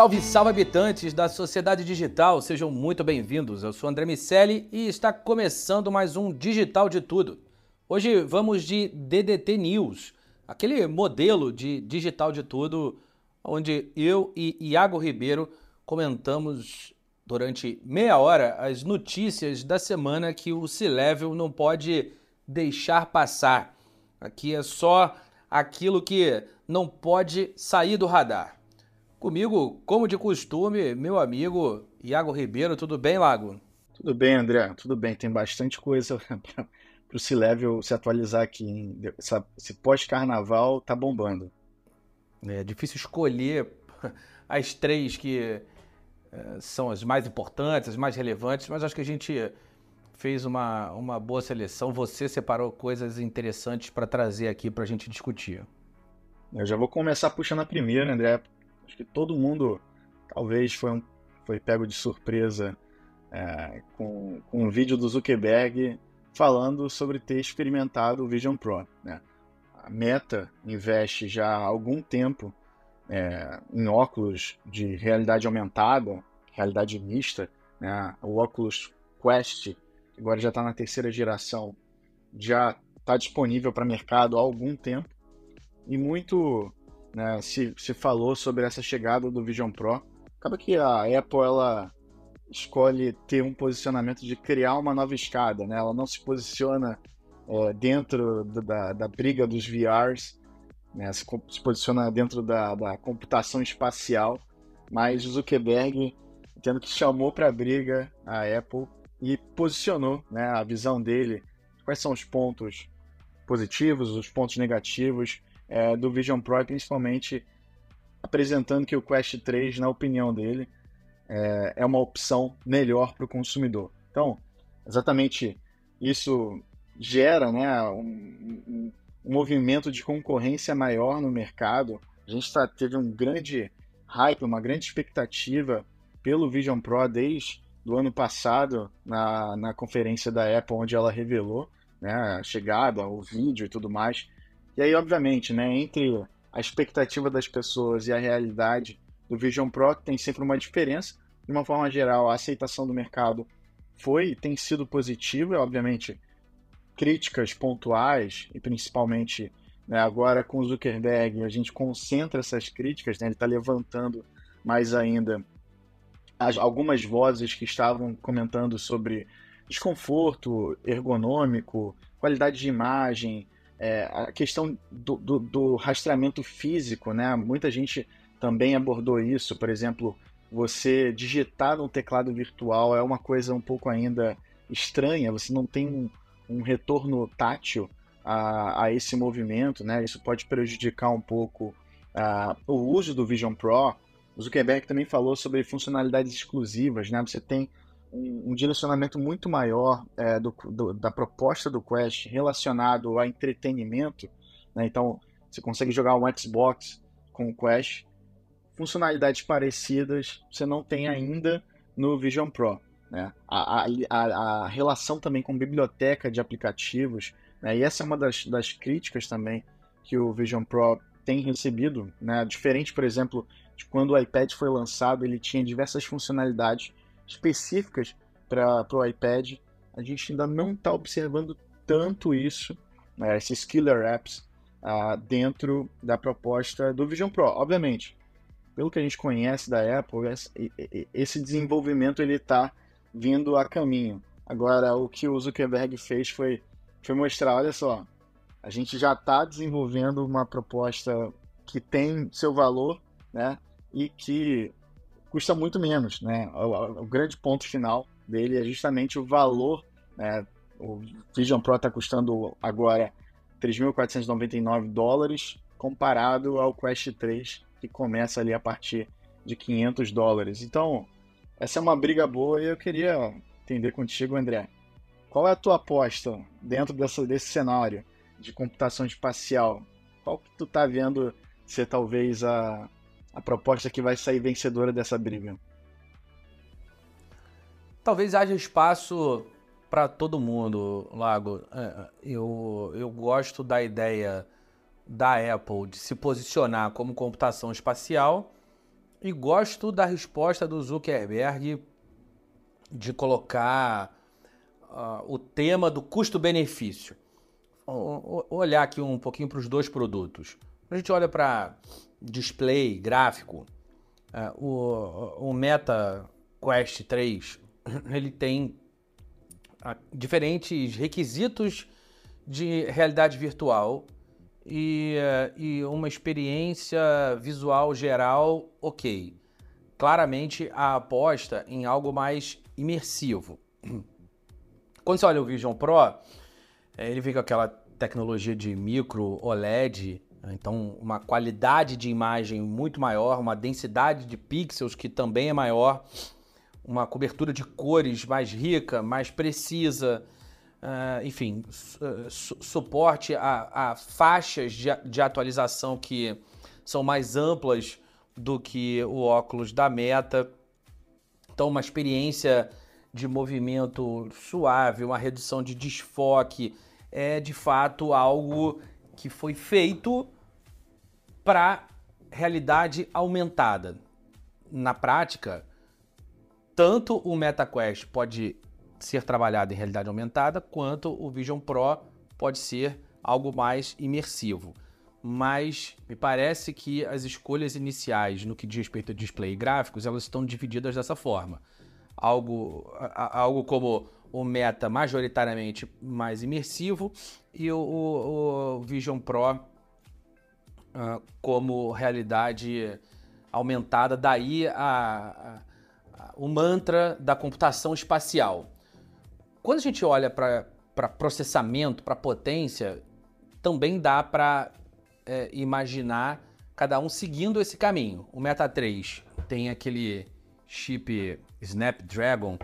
Salve, salve habitantes da sociedade digital, sejam muito bem-vindos. Eu sou André Miceli e está começando mais um Digital de Tudo. Hoje vamos de DDT News, aquele modelo de digital de tudo onde eu e Iago Ribeiro comentamos durante meia hora as notícias da semana que o C-Level não pode deixar passar. Aqui é só aquilo que não pode sair do radar. Comigo, como de costume, meu amigo Iago Ribeiro. Tudo bem, Lago? Tudo bem, André. Tudo bem. Tem bastante coisa para o C-Level se atualizar aqui. Esse pós-carnaval tá bombando. É difícil escolher as três que é, são as mais importantes, as mais relevantes, mas acho que a gente fez uma, uma boa seleção. Você separou coisas interessantes para trazer aqui para a gente discutir. Eu já vou começar puxando a primeira, André, Acho que todo mundo talvez foi, um, foi pego de surpresa é, com, com um vídeo do Zuckerberg falando sobre ter experimentado o Vision Pro. Né? A Meta investe já há algum tempo é, em óculos de realidade aumentada, realidade mista, né? o óculos Quest, que agora já está na terceira geração, já está disponível para mercado há algum tempo. E muito né, se, se falou sobre essa chegada do Vision Pro. Acaba que a Apple ela escolhe ter um posicionamento de criar uma nova escada, né? Ela não se posiciona é, dentro da, da briga dos VRs, né? se, se posiciona dentro da, da computação espacial, mas o Zuckerberg tendo que chamou para a briga a Apple e posicionou né, a visão dele, quais são os pontos positivos, os pontos negativos, é, do Vision Pro, principalmente apresentando que o Quest 3, na opinião dele, é, é uma opção melhor para o consumidor. Então, exatamente isso gera né, um, um, um, movimento de concorrência maior no mercado. A gente tá, teve um grande hype, uma grande expectativa pelo Vision Pro desde do ano passado na, na conferência da Apple, onde ela revelou né, a chegada, o vídeo e tudo mais. E aí, obviamente, né, entre a expectativa das pessoas e a realidade do Vision Pro tem sempre uma diferença. De uma forma geral, a aceitação do mercado foi tem sido positiva, obviamente críticas pontuais e principalmente né, agora com o Zuckerberg a gente concentra essas críticas, né, ele está levantando mais ainda as, algumas vozes que estavam comentando sobre desconforto ergonômico, qualidade de imagem, é, a questão do, do, do, rastreamento físico, né? Muita gente também abordou isso. Por exemplo, você digitar no teclado virtual é uma coisa um pouco ainda estranha. Você não tem um, um retorno tátil a, a, esse movimento, né? Isso pode prejudicar um pouco o uso do Vision Pro. O Zuckerberg também falou sobre funcionalidades exclusivas, né? Você tem um, um direcionamento muito maior é, do, do, da proposta do Quest relacionado a entretenimento. Né? Então, você consegue jogar um Xbox com o Quest. Funcionalidades parecidas você não tem ainda no Vision Pro. Né? A, a, a, relação também com biblioteca de aplicativos, né? e essa é uma das, das críticas também que o Vision Pro tem recebido, né? diferente, por exemplo, quando o iPad foi lançado, ele tinha diversas funcionalidades específicas para o iPad. A gente ainda não está observando tanto isso, né, esses killer apps, uh, dentro da proposta do Vision Pro. Obviamente, pelo que a gente conhece da Apple, esse desenvolvimento ele está vindo a caminho. Agora, o que o Zuckerberg fez foi, foi mostrar, olha só, a gente já está desenvolvendo uma proposta que tem seu valor, né? E que custa muito menos, né? O, o grande ponto final dele é justamente o valor, né? O Vision Pro está custando agora 3.499 dólares, comparado ao Quest 3, que começa ali a partir de 500 dólares. Então, essa é uma briga boa e eu queria entender contigo, André. Qual é a tua aposta dentro dessa, desse cenário de computação espacial? Qual que tu tá vendo ser talvez a, a proposta que vai sair vencedora dessa briga? Talvez haja espaço para todo mundo, Lago. É, eu, eu gosto da ideia da Apple de se posicionar como computação espacial e gosto da resposta do Zuckerberg de colocar uh, o tema do custo-benefício. Olhar aqui um pouquinho para os dois produtos. A gente olha para display, gráfico, uh, o, o Meta Quest 3 ele tem uh, diferentes requisitos de realidade virtual e, e uma experiência visual geral ok. Claramente a aposta em algo mais imersivo. Quando você olha o Vision Pro, é, ele vem com aquela tecnologia de micro OLED, então uma qualidade de imagem muito maior, uma densidade de pixels que também é maior, uma cobertura de cores mais rica, mais precisa, uh, enfim, su suporte a, a faixas de, de atualização que são mais amplas do que o óculos da Meta. Então, uma experiência de movimento suave, uma redução de desfoque, é de fato algo que foi feito para realidade aumentada. Na prática, tanto o MetaQuest pode ser trabalhado em realidade aumentada, quanto o Vision Pro pode ser algo mais imersivo. Mas me parece que as escolhas iniciais no que diz respeito a display e gráficos, elas estão divididas dessa forma. Algo, algo como o Meta majoritariamente mais imersivo e o, o, o Vision Pro uh, como realidade aumentada. Daí a, a, o mantra da computação espacial. Quando a gente olha para processamento, para potência, também dá para é, imaginar cada um seguindo esse caminho. O Meta 3 tem aquele chip Snapdragon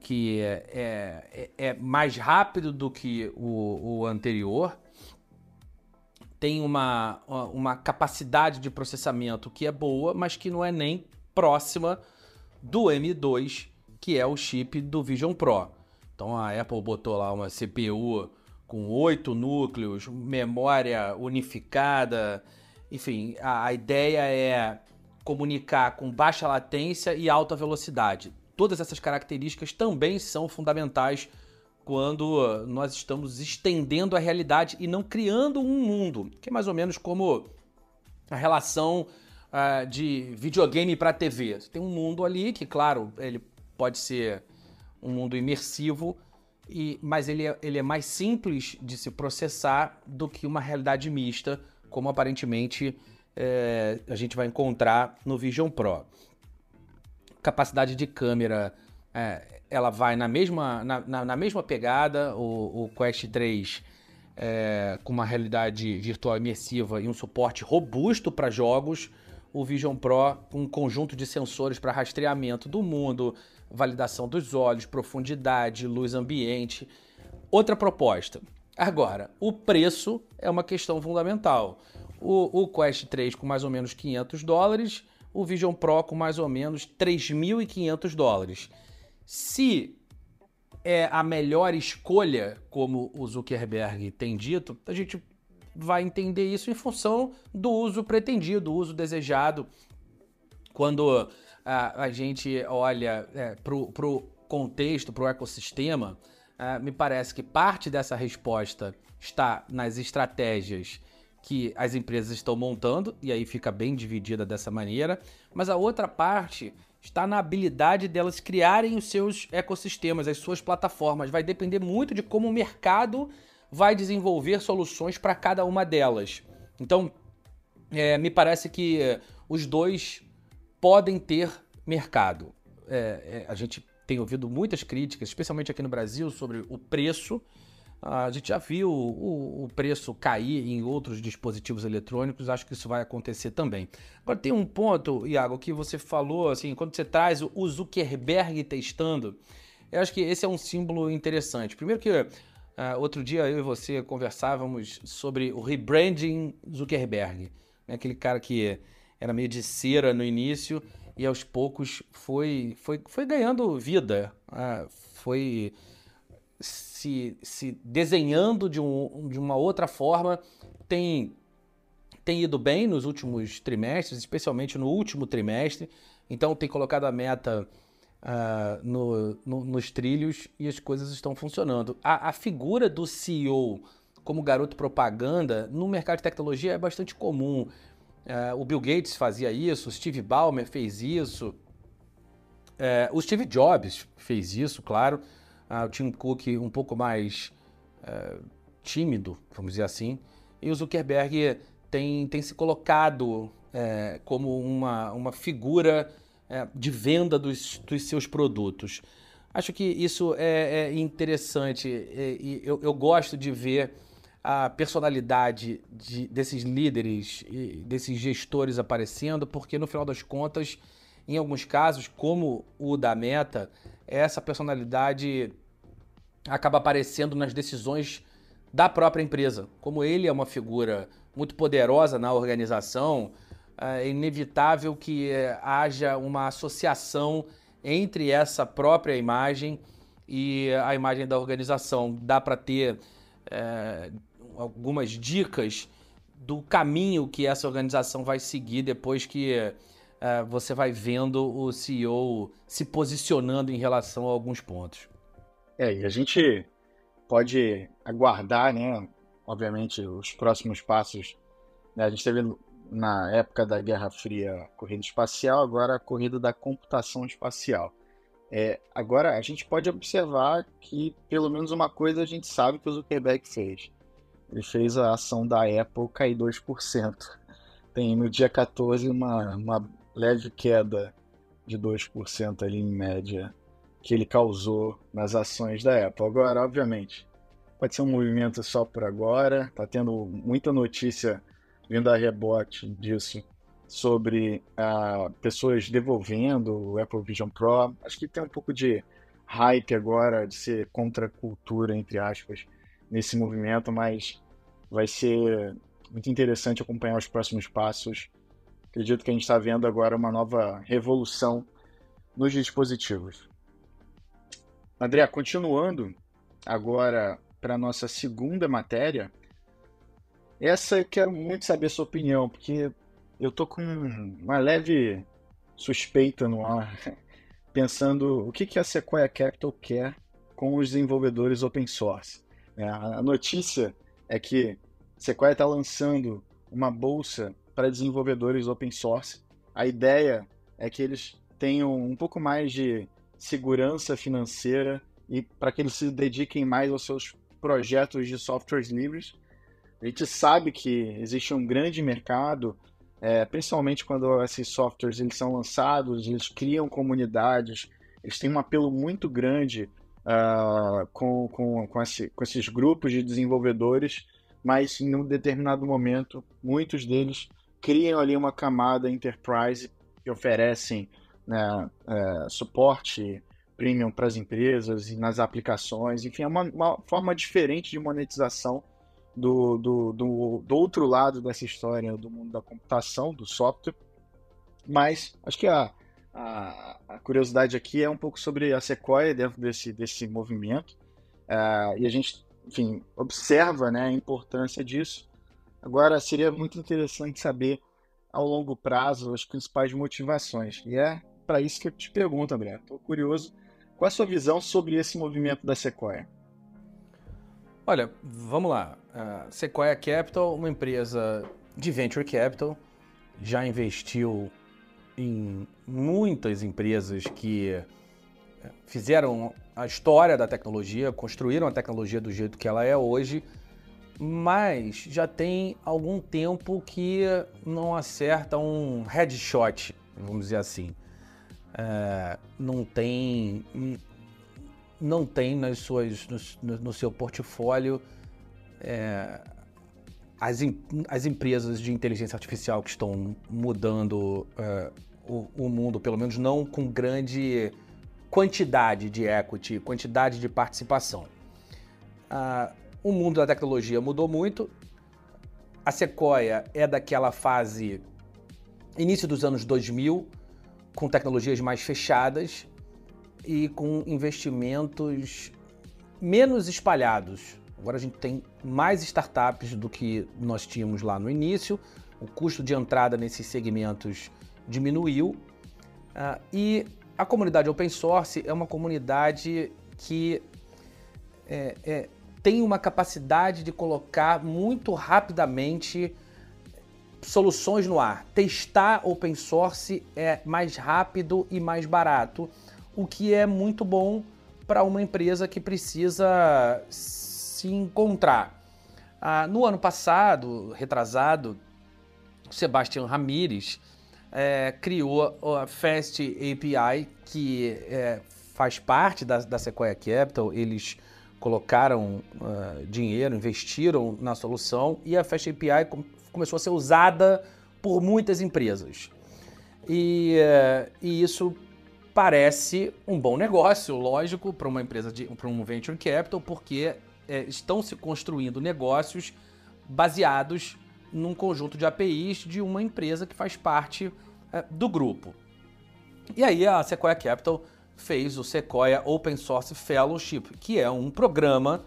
que é, é, é mais rápido do que o, o anterior, tem uma, uma capacidade de processamento que é boa, mas que não é nem próxima do M2, que é o chip do Vision Pro. Então a Apple botou lá uma CPU com oito núcleos, memória unificada, enfim, a, a ideia é comunicar com baixa latência e alta velocidade. Todas essas características também são fundamentais quando nós estamos estendendo a realidade e não criando um mundo, que é mais ou menos como a relação uh, de videogame para TV. Você tem um mundo ali que, claro, ele pode ser um mundo imersivo, e, mas ele é, ele é mais simples de se processar do que uma realidade mista, como aparentemente é, a gente vai encontrar no Vision Pro. Capacidade de câmera é, ela vai na mesma, na, na, na mesma pegada, o, o Quest 3 é, com uma realidade virtual imersiva e um suporte robusto para jogos, o Vision Pro com um conjunto de sensores para rastreamento do mundo, validação dos olhos, profundidade, luz ambiente. Outra proposta. Agora, o preço é uma questão fundamental. O, o Quest 3 com mais ou menos 500 dólares, o Vision Pro com mais ou menos 3.500 dólares. Se é a melhor escolha, como o Zuckerberg tem dito, a gente vai entender isso em função do uso pretendido, do uso desejado quando a, a gente olha é, para o contexto, para o ecossistema, é, me parece que parte dessa resposta está nas estratégias que as empresas estão montando, e aí fica bem dividida dessa maneira, mas a outra parte está na habilidade delas criarem os seus ecossistemas, as suas plataformas. Vai depender muito de como o mercado vai desenvolver soluções para cada uma delas. Então, é, me parece que os dois podem ter mercado. É, é, a gente tem ouvido muitas críticas, especialmente aqui no Brasil, sobre o preço. A gente já viu o, o, preço cair em outros dispositivos eletrônicos, acho que isso vai acontecer também. Agora tem um ponto, Iago, que você falou, assim, quando você traz o Zuckerberg testando, eu acho que esse é um símbolo interessante. Primeiro que uh, outro dia eu e você conversávamos sobre o rebranding Zuckerberg, né? aquele cara que era meio de cera no início e aos poucos foi, foi, foi ganhando vida, uh, foi se, se desenhando de, um, de uma outra forma, tem, tem ido bem nos últimos trimestres, especialmente no último trimestre. Então tem colocado a meta uh, no, no, nos trilhos e as coisas estão funcionando. A, a figura do CEO como garoto propaganda no mercado de tecnologia é bastante comum. Uh, o Bill Gates fazia isso, o Steve Ballmer fez isso, uh, o Steve Jobs fez isso, claro ah, o Tim Cook um pouco mais uh, tímido, vamos dizer assim, e o Zuckerberg tem, tem se colocado é, como uma, uma figura é, de venda dos, dos seus produtos. Acho que isso é, é interessante e, eu, eu, gosto de ver a personalidade de, desses líderes desses gestores aparecendo, porque no final das contas, em alguns casos, como o da Meta, essa personalidade acaba aparecendo nas decisões da própria empresa. Como ele é uma figura muito poderosa na organização, é inevitável que é, haja uma associação entre essa própria imagem e a imagem da organização. Dá para ter é, algumas dicas do caminho que essa organização vai seguir depois que é, você vai vendo o CEO se posicionando em relação a alguns pontos. É, e a gente pode aguardar, né? Obviamente, os próximos passos. Né? A gente teve na época da Guerra Fria a corrida espacial, agora a corrida da computação espacial. É, agora, a gente pode observar que pelo menos uma coisa a gente sabe que o Zuckerberg fez. Ele fez a ação da Apple cair 2%. Tem no dia 14 uma, uma leve queda de 2% ali em média que ele causou nas ações da Apple. Agora, obviamente, pode ser um movimento só por agora, tá tendo muita notícia vindo a rebote disso sobre uh, pessoas devolvendo o Apple Vision Pro. Acho que tem um pouco de hype agora de ser contra a cultura, entre aspas, nesse movimento, mas vai ser muito interessante acompanhar os próximos passos. Acredito que a gente está vendo agora uma nova revolução nos dispositivos. André, continuando agora para a nossa segunda matéria, essa eu quero muito saber a sua opinião, porque eu tô com uma leve suspeita no ar, pensando o que, que a Sequoia Capital quer com os desenvolvedores open source. É, a notícia é que Sequoia está lançando uma bolsa para desenvolvedores open source. A ideia é que eles tenham um pouco mais de segurança financeira e para que eles se dediquem mais aos seus projetos de softwares livres. A gente sabe que existe um grande mercado, é, principalmente quando esses softwares eles são lançados, eles criam comunidades, eles têm um apelo muito grande uh, com, com, com, esse, com esses grupos de desenvolvedores, mas em um determinado momento, muitos deles criam ali uma camada enterprise que oferecem né, é, suporte premium para as empresas e nas aplicações. Enfim, é uma, uma forma diferente de monetização do, do, do, do, outro lado dessa história do mundo da computação, do software. Mas acho que a, a, a curiosidade aqui é um pouco sobre a Sequoia dentro desse, desse movimento. Uh, e a gente, enfim, observa né, a importância disso. Agora, seria muito interessante saber ao longo prazo as principais motivações. E é para isso que eu te pergunto, André. Estou curioso. Qual é a sua visão sobre esse movimento da Sequoia? Olha, vamos lá. A Sequoia Capital, uma empresa de venture capital, já investiu em muitas empresas que eh, fizeram a história da tecnologia, construíram a tecnologia do jeito que ela é hoje, mas já tem algum tempo que não acerta um headshot, vamos dizer assim. É, não tem não tem nas suas no, no seu portfólio é, as, as empresas de inteligência artificial que estão mudando é, o, o, mundo, pelo menos não com grande quantidade de equity, quantidade de participação. Ah, o mundo da tecnologia mudou muito. A Sequoia é daquela fase início dos anos 2000, com tecnologias mais fechadas e com investimentos menos espalhados. Agora a gente tem mais startups do que nós tínhamos lá no início, o custo de entrada nesses segmentos diminuiu uh, e a comunidade open source é uma comunidade que é, é, tem uma capacidade de colocar muito rapidamente soluções no ar. Testar open source é mais rápido e mais barato, o que é muito bom para uma empresa que precisa se encontrar. Ah, no ano passado, retrasado, Sebastian Ramires é, criou a Fast API, que é, faz parte da, da Sequoia Capital. Eles colocaram uh, dinheiro, investiram na solução e a Fast API com, começou a ser usada por muitas empresas. E, uh, e isso parece um bom negócio, lógico, para uma empresa, para um venture capital, porque é, estão se construindo negócios baseados num conjunto de APIs de uma empresa que faz parte é, do grupo. E aí a Sequoia Capital fez o Sequoia Open Source Fellowship, que é um programa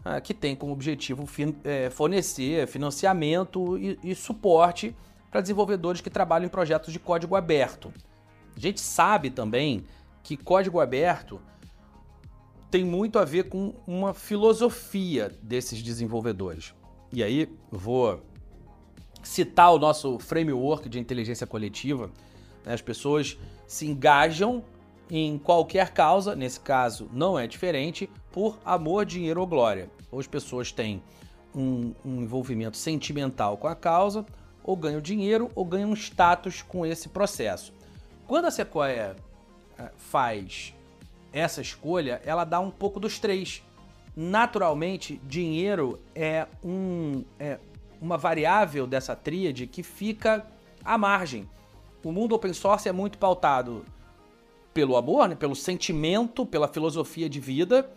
uh, que tem como objetivo fin é, fornecer financiamento e, e suporte para desenvolvedores que trabalham em projetos de código aberto. A gente sabe também que código aberto tem muito a ver com uma filosofia desses desenvolvedores. E aí vou citar o nosso framework de inteligência coletiva. Né? As pessoas se engajam em qualquer causa, nesse caso não é diferente, por amor, dinheiro ou glória. Ou as pessoas têm um, um envolvimento sentimental com a causa, ou ganham dinheiro, ou ganham status com esse processo. Quando a Sequoia eh, faz essa escolha, ela dá um pouco dos três. Naturalmente, dinheiro é, um, é uma variável dessa tríade que fica à margem. O mundo open source é muito pautado pelo amor, né, pelo sentimento, pela filosofia de vida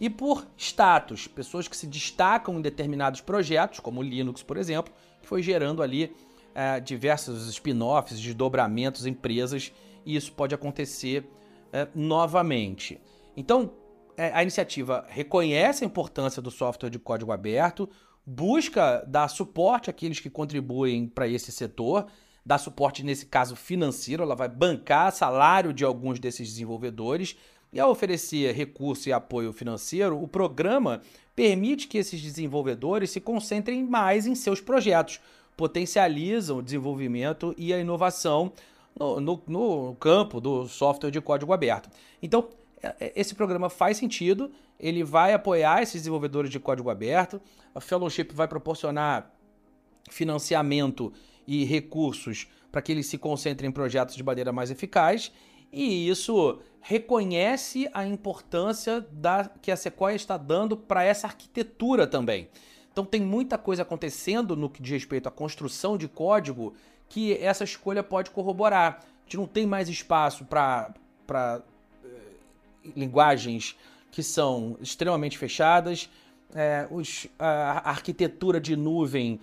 e por status, pessoas que se destacam em determinados projetos, como o Linux, por exemplo, que foi gerando ali é, diversos spin-offs, desdobramentos, empresas, e isso pode acontecer é, novamente. Então, é, a iniciativa reconhece a importância do software de código aberto, busca dar suporte àqueles que contribuem para esse setor, dar suporte nesse caso financeiro, ela vai bancar salário de alguns desses desenvolvedores e ao oferecer recurso e apoio financeiro, o programa permite que esses desenvolvedores se concentrem mais em seus projetos, potencializam o desenvolvimento e a inovação no, no, no campo do software de código aberto. Então, é, é, esse programa faz sentido, ele vai apoiar esses desenvolvedores de código aberto, a Fellowship vai proporcionar financiamento e recursos para que eles se concentrem em projetos de maneira mais eficaz, e isso reconhece a importância da, que a Sequoia está dando para essa arquitetura também. Então tem muita coisa acontecendo no que diz respeito à construção de código que essa escolha pode corroborar. A gente não tem mais espaço para linguagens que são extremamente fechadas. É, os, a arquitetura de nuvem,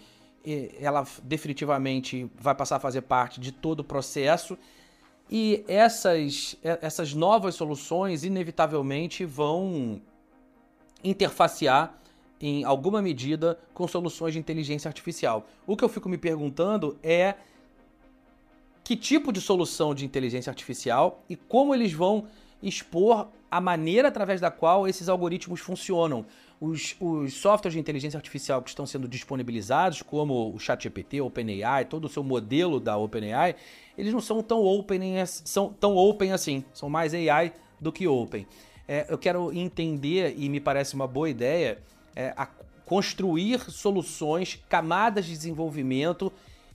ela definitivamente vai passar a fazer parte de todo o processo. E essas, essas novas soluções, inevitavelmente, vão interfacear em alguma medida com soluções de inteligência artificial. O que eu fico me perguntando é que tipo de solução de inteligência artificial e como eles vão expor a maneira através da qual esses algoritmos funcionam. Os, os, softwares de inteligência artificial que estão sendo disponibilizados, como o ChatGPT, OpenAI, todo o seu modelo da OpenAI, eles não são tão open, são tão open assim, são mais AI do que open. É, eu quero entender, e me parece uma boa ideia, é, construir soluções, camadas de desenvolvimento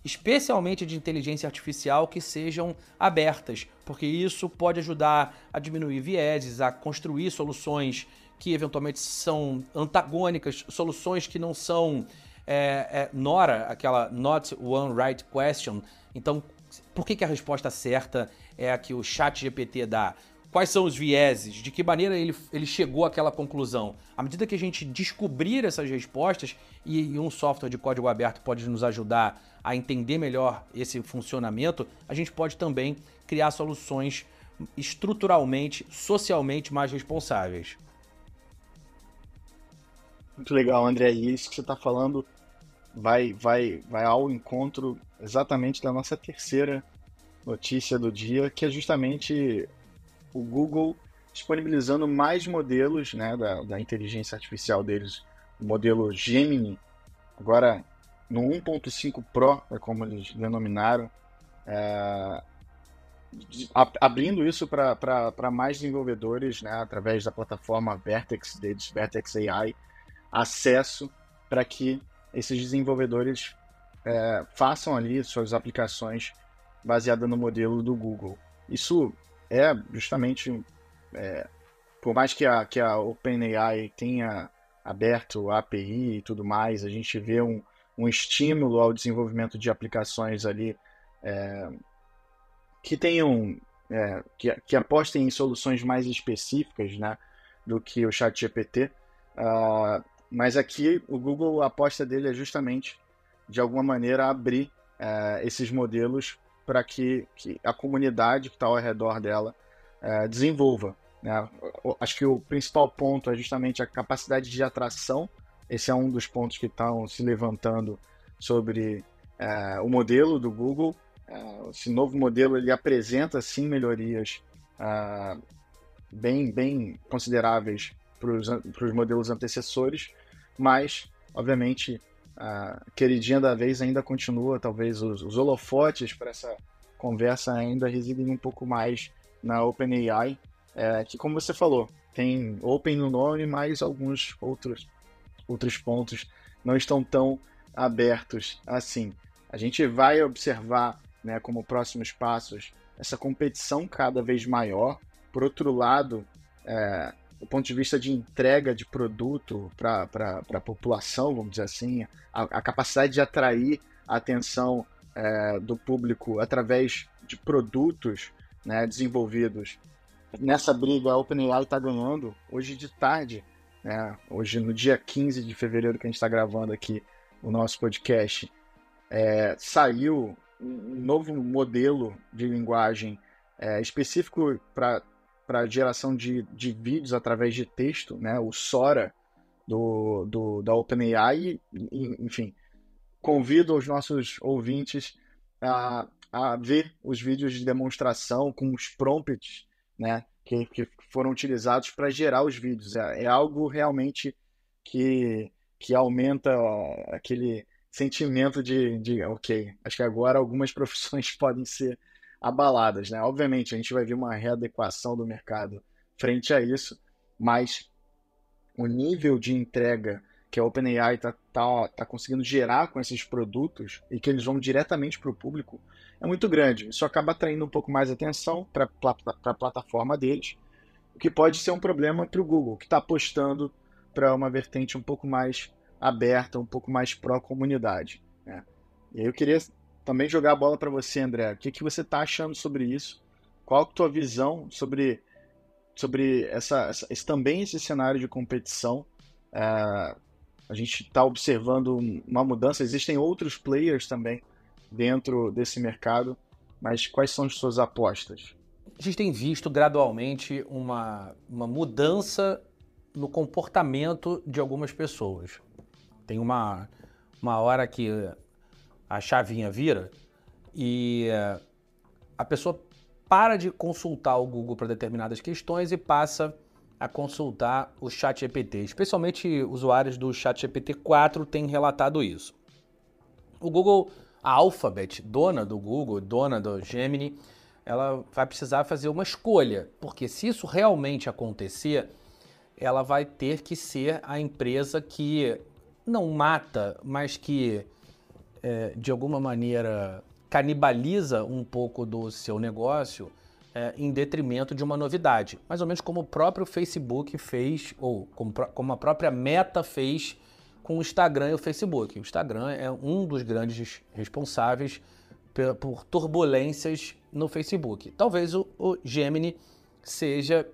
especialmente de inteligência artificial, que sejam abertas, porque isso pode ajudar a diminuir vieses, a construir soluções que eventualmente são antagônicas, soluções que não são é, é, Nora, aquela not one right question. Então, por que, que a resposta certa é a que o chat GPT dá? Quais são os vieses? De que maneira ele, ele chegou àquela conclusão? À medida que a gente descobrir essas respostas, e, e um software de código aberto pode nos ajudar a entender melhor esse funcionamento, a gente pode também criar soluções estruturalmente, socialmente mais responsáveis. Muito legal, André. E isso que você está falando vai, vai, vai ao encontro exatamente da nossa terceira notícia do dia, que é justamente o Google disponibilizando mais modelos né, da, da inteligência artificial deles, o modelo Gemini, agora no 1.5 Pro, é como eles denominaram, é, abrindo isso para mais desenvolvedores, né, através da plataforma Vertex deles, Vertex AI, acesso para que esses desenvolvedores é, façam ali suas aplicações baseadas no modelo do Google. Isso é justamente, é, por mais que a, que a OpenAI tenha aberto a API e tudo mais, a gente vê um, um estímulo ao desenvolvimento de aplicações ali é, que tenham, é, que, que apostem em soluções mais específicas né, do que o ChatGPT. Uh, mas aqui o Google, a aposta dele é justamente, de alguma maneira, abrir uh, esses modelos para que, que, a comunidade que está ao redor dela é, desenvolva. Né? Acho que o principal ponto é justamente a capacidade de atração. Esse é um dos pontos que estão se levantando sobre é, o modelo do Google. É, esse novo modelo ele apresenta sim melhorias é, bem, bem consideráveis para os modelos antecessores, mas obviamente a queridinha da vez ainda continua, talvez os, os holofotes para essa conversa ainda residem um pouco mais na OpenAI, é, que como você falou, tem Open no nome, mas alguns outros, outros pontos não estão tão abertos assim. A gente vai observar, né, como próximos passos, essa competição cada vez maior. Por outro lado, é, do ponto de vista de entrega de produto para a população, vamos dizer assim, a, a, capacidade de atrair a atenção é, do público através de produtos né, desenvolvidos. Nessa briga, a OpenAI está ganhando. Hoje de tarde, né, hoje no dia 15 de fevereiro que a gente está gravando aqui o nosso podcast, é, saiu um novo modelo de linguagem é, específico para para geração de, de vídeos através de texto, né? O Sora do, do da OpenAI, enfim, convido os nossos ouvintes a, a ver os vídeos de demonstração com os prompts, né? Que, que foram utilizados para gerar os vídeos. É, é, algo realmente que, que aumenta aquele sentimento de, de, ok, acho que agora algumas profissões podem ser abaladas, né? Obviamente, a gente vai ver uma readequação do mercado frente a isso, mas o nível de entrega que a OpenAI está tá, tá conseguindo gerar com esses produtos e que eles vão diretamente para o público é muito grande. Isso acaba atraindo um pouco mais atenção para a plataforma deles, o que pode ser um problema para o Google, que está apostando para uma vertente um pouco mais aberta, um pouco mais pró-comunidade. Né? E aí eu queria também jogar a bola para você, André. O que, que você está achando sobre isso? Qual a tua visão sobre, sobre essa, essa esse, também esse cenário de competição? É, a gente está observando uma mudança. Existem outros players também dentro desse mercado, mas quais são as suas apostas? A gente tem visto gradualmente uma, uma mudança no comportamento de algumas pessoas. Tem uma, uma hora que a chavinha vira e a pessoa para de consultar o Google para determinadas questões e passa a consultar o ChatGPT. Especialmente usuários do ChatGPT 4 têm relatado isso. O Google, a Alphabet, dona do Google, dona do Gemini, ela vai precisar fazer uma escolha, porque se isso realmente acontecer, ela vai ter que ser a empresa que não mata, mas que é, de alguma maneira canibaliza um pouco do seu negócio é, em detrimento de uma novidade. Mais ou menos como o próprio Facebook fez, ou como, como a própria Meta fez com o Instagram e o Facebook. O Instagram é um dos grandes responsáveis por turbulências no Facebook. Talvez o, o Gemini seja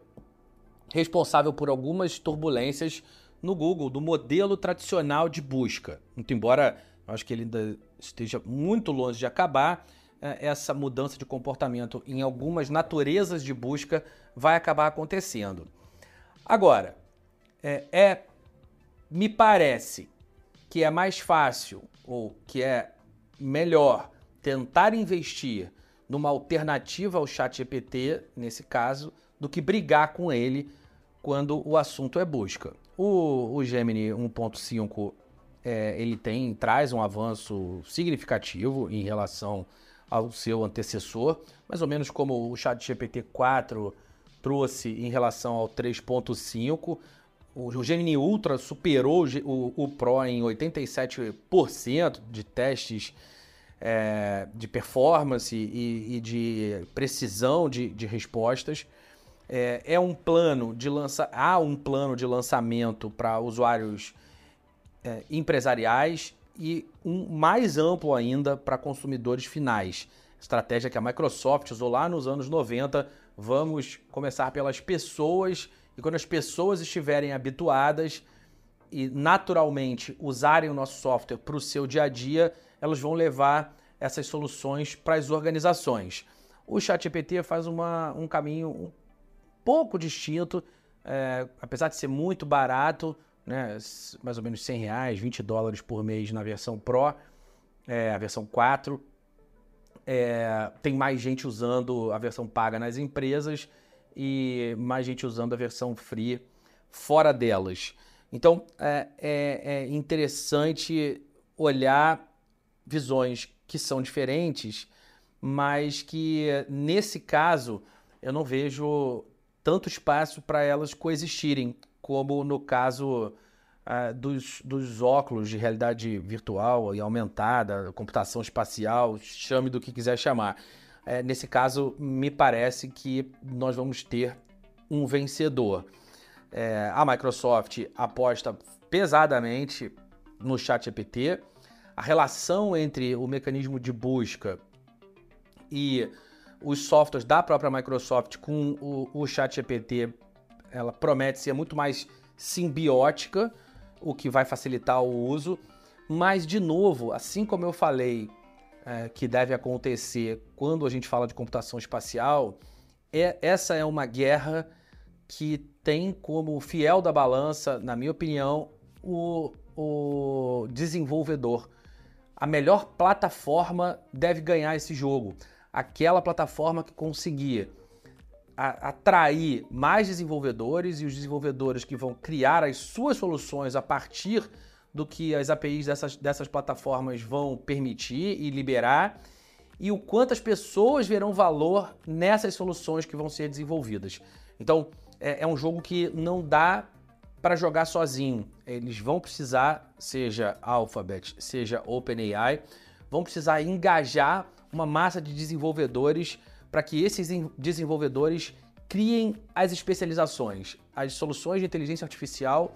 responsável por algumas turbulências no Google, do modelo tradicional de busca. Muito embora eu acho que ele ainda esteja muito longe de acabar, é, essa mudança de comportamento em algumas naturezas de busca vai acabar acontecendo. Agora, é, é me parece que é mais fácil ou que é melhor tentar investir numa alternativa ao chat GPT, nesse caso, do que brigar com ele quando o assunto é busca. O, o Gemini 1.5 é, ele tem traz um avanço significativo em relação ao seu antecessor, mais ou menos como o Chat GPT 4 trouxe em relação ao 3.5. O Gemini Ultra superou o, o Pro em 87% de testes é, de performance e, e de precisão de, de respostas. É, é, um plano de lança, há um plano de lançamento para usuários é, empresariais e um mais amplo ainda para consumidores finais. Estratégia que a Microsoft usou lá nos anos 90. Vamos começar pelas pessoas e quando as pessoas estiverem habituadas e naturalmente usarem o nosso software para o seu dia a dia, elas vão levar essas soluções para as organizações. O ChatGPT faz uma, um caminho um pouco distinto, é, apesar de ser muito barato, né, mais ou menos 100 reais, 20 dólares por mês na versão Pro, é, a versão 4. É, tem mais gente usando a versão paga nas empresas e mais gente usando a versão free fora delas. Então é, é, é interessante olhar visões que são diferentes, mas que nesse caso eu não vejo tanto espaço para elas coexistirem como no caso uh, dos, dos óculos de realidade virtual e aumentada, computação espacial, chame do que quiser chamar. É, nesse caso, me parece que nós vamos ter um vencedor. É, a Microsoft aposta pesadamente no ChatGPT. A relação entre o mecanismo de busca e os softwares da própria Microsoft com o, o ChatGPT ela promete ser muito mais simbiótica, o que vai facilitar o uso. Mas, de novo, assim como eu falei é, que deve acontecer quando a gente fala de computação espacial, é, essa é uma guerra que tem como fiel da balança, na minha opinião, o, o desenvolvedor. A melhor plataforma deve ganhar esse jogo. Aquela plataforma que conseguir atrair mais desenvolvedores e os desenvolvedores que vão criar as suas soluções a partir do que as APIs dessas, dessas plataformas vão permitir e liberar e o quanto as pessoas verão valor nessas soluções que vão ser desenvolvidas. Então, é, é um jogo que não dá para jogar sozinho. Eles vão precisar, seja Alphabet, seja OpenAI, vão precisar engajar uma massa de desenvolvedores para que esses desenvolvedores criem as especializações. As soluções de inteligência artificial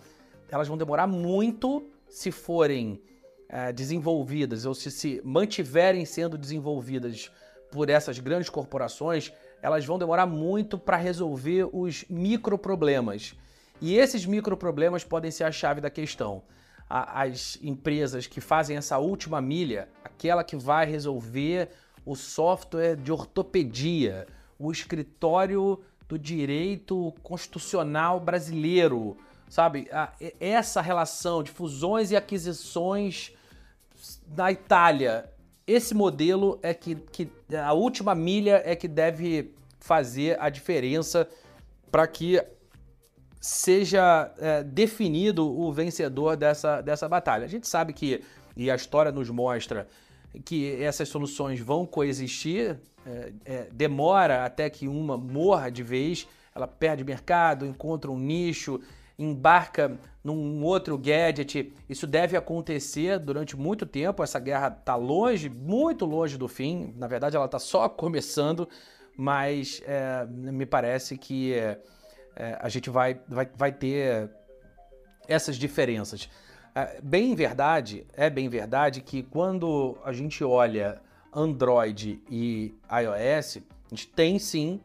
elas vão demorar muito se forem é, desenvolvidas ou se se mantiverem sendo desenvolvidas por essas grandes corporações, elas vão demorar muito para resolver os microproblemas. E esses microproblemas podem ser a chave da questão. As empresas que fazem essa última milha, aquela que vai resolver o software de ortopedia, o escritório do direito constitucional brasileiro, sabe? Essa relação de fusões e aquisições na Itália, esse modelo é que, que a última milha é que deve fazer a diferença para que seja é, definido o vencedor dessa, dessa batalha. A gente sabe que, e a história nos mostra, que essas soluções vão coexistir, é, é, demora até que uma morra de vez, ela perde mercado, encontra um nicho, embarca num outro gadget. Isso deve acontecer durante muito tempo. Essa guerra está longe, muito longe do fim. Na verdade, ela está só começando, mas é, me parece que é, é, a gente vai, vai, vai ter essas diferenças. É, bem verdade, é bem verdade que quando a gente olha Android e iOS, a gente tem sim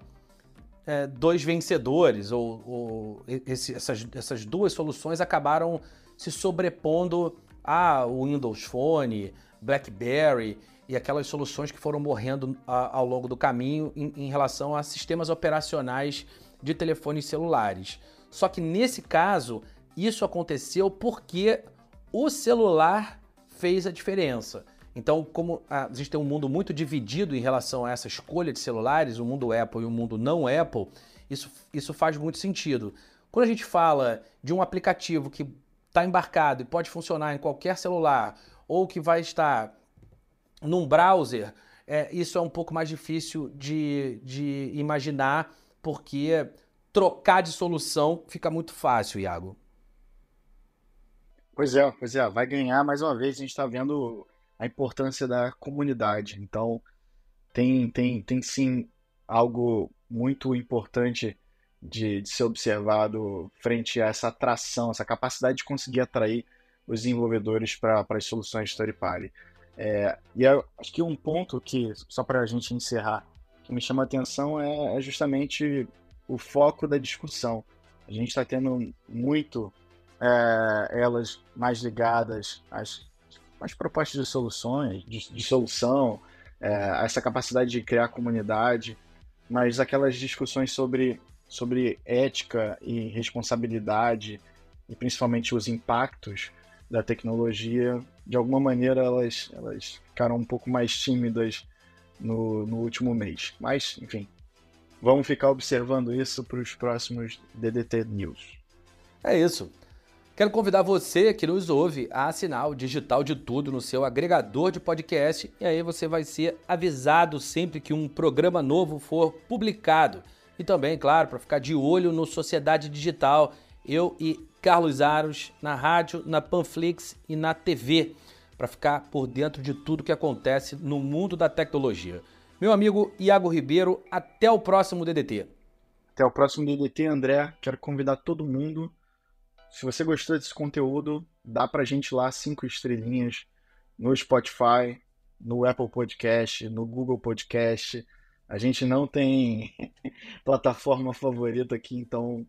é, dois vencedores, ou, ou esse, essas, essas duas soluções acabaram se sobrepondo ao Windows Phone, BlackBerry e aquelas soluções que foram morrendo a, ao longo do caminho em, em relação a sistemas operacionais de telefones celulares. Só que nesse caso, isso aconteceu porque o celular fez a diferença. Então, como a gente tem um mundo muito dividido em relação a essa escolha de celulares, o mundo Apple e o mundo não Apple, isso, isso faz muito sentido. Quando a gente fala de um aplicativo que está embarcado e pode funcionar em qualquer celular, ou que vai estar num browser, é, isso é um pouco mais difícil de, de imaginar, porque trocar de solução fica muito fácil, Iago. Pois é, pois é, vai ganhar mais uma vez. A gente está vendo a importância da comunidade. Então, tem, tem, tem sim algo muito importante de, de ser observado frente a essa atração, essa capacidade de conseguir atrair os desenvolvedores para as soluções third party. É, e eu, acho que um ponto que, só para a gente encerrar, que me chama a atenção é, é justamente o foco da discussão. A gente está tendo muito é, elas mais ligadas às as propostas de soluções, de, de solução, é, essa capacidade de criar comunidade, mas aquelas discussões sobre, sobre ética e responsabilidade, e principalmente os impactos da tecnologia, de alguma maneira elas, elas ficaram um pouco mais tímidas no, no último mês. Mas, enfim, vamos ficar observando isso para os próximos DDT News. É isso. Quero convidar você que nos ouve a assinar o Digital de Tudo no seu agregador de podcast e aí você vai ser avisado sempre que um programa novo for publicado. E também, claro, para ficar de olho no Sociedade Digital, eu e Carlos Aros na rádio, na Panflix e na TV, para ficar por dentro de tudo que acontece no mundo da tecnologia. Meu amigo Iago Ribeiro, até o próximo DDT. Até o próximo DDT, André. Quero convidar todo mundo se você gostou desse conteúdo, dá pra gente lá cinco estrelinhas no Spotify, no Apple Podcast, no Google Podcast. A gente não tem plataforma favorita aqui, então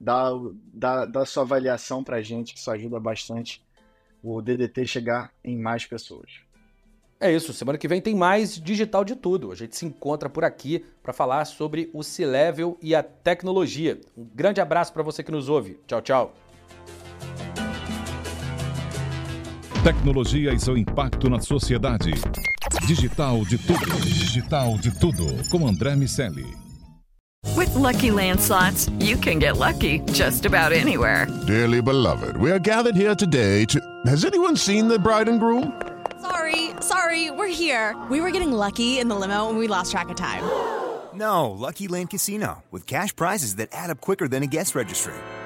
dá, dá, dá sua avaliação pra gente, que isso ajuda bastante o DDT chegar em mais pessoas. É isso, semana que vem tem mais digital de tudo. A gente se encontra por aqui para falar sobre o C-Level e a tecnologia. Um grande abraço para você que nos ouve. Tchau, tchau. Tecnologia e seu impacto na sociedade. Digital de tudo. Digital de tudo. Com André Miscelli. With lucky landslots, you can get lucky just about anywhere. Dearly beloved, we are gathered here today to. Has anyone seen the bride and groom? Sorry, sorry, we're here. We were getting lucky in the limo and we lost track of time. No, Lucky Land Casino, with cash prizes that add up quicker than a guest registry.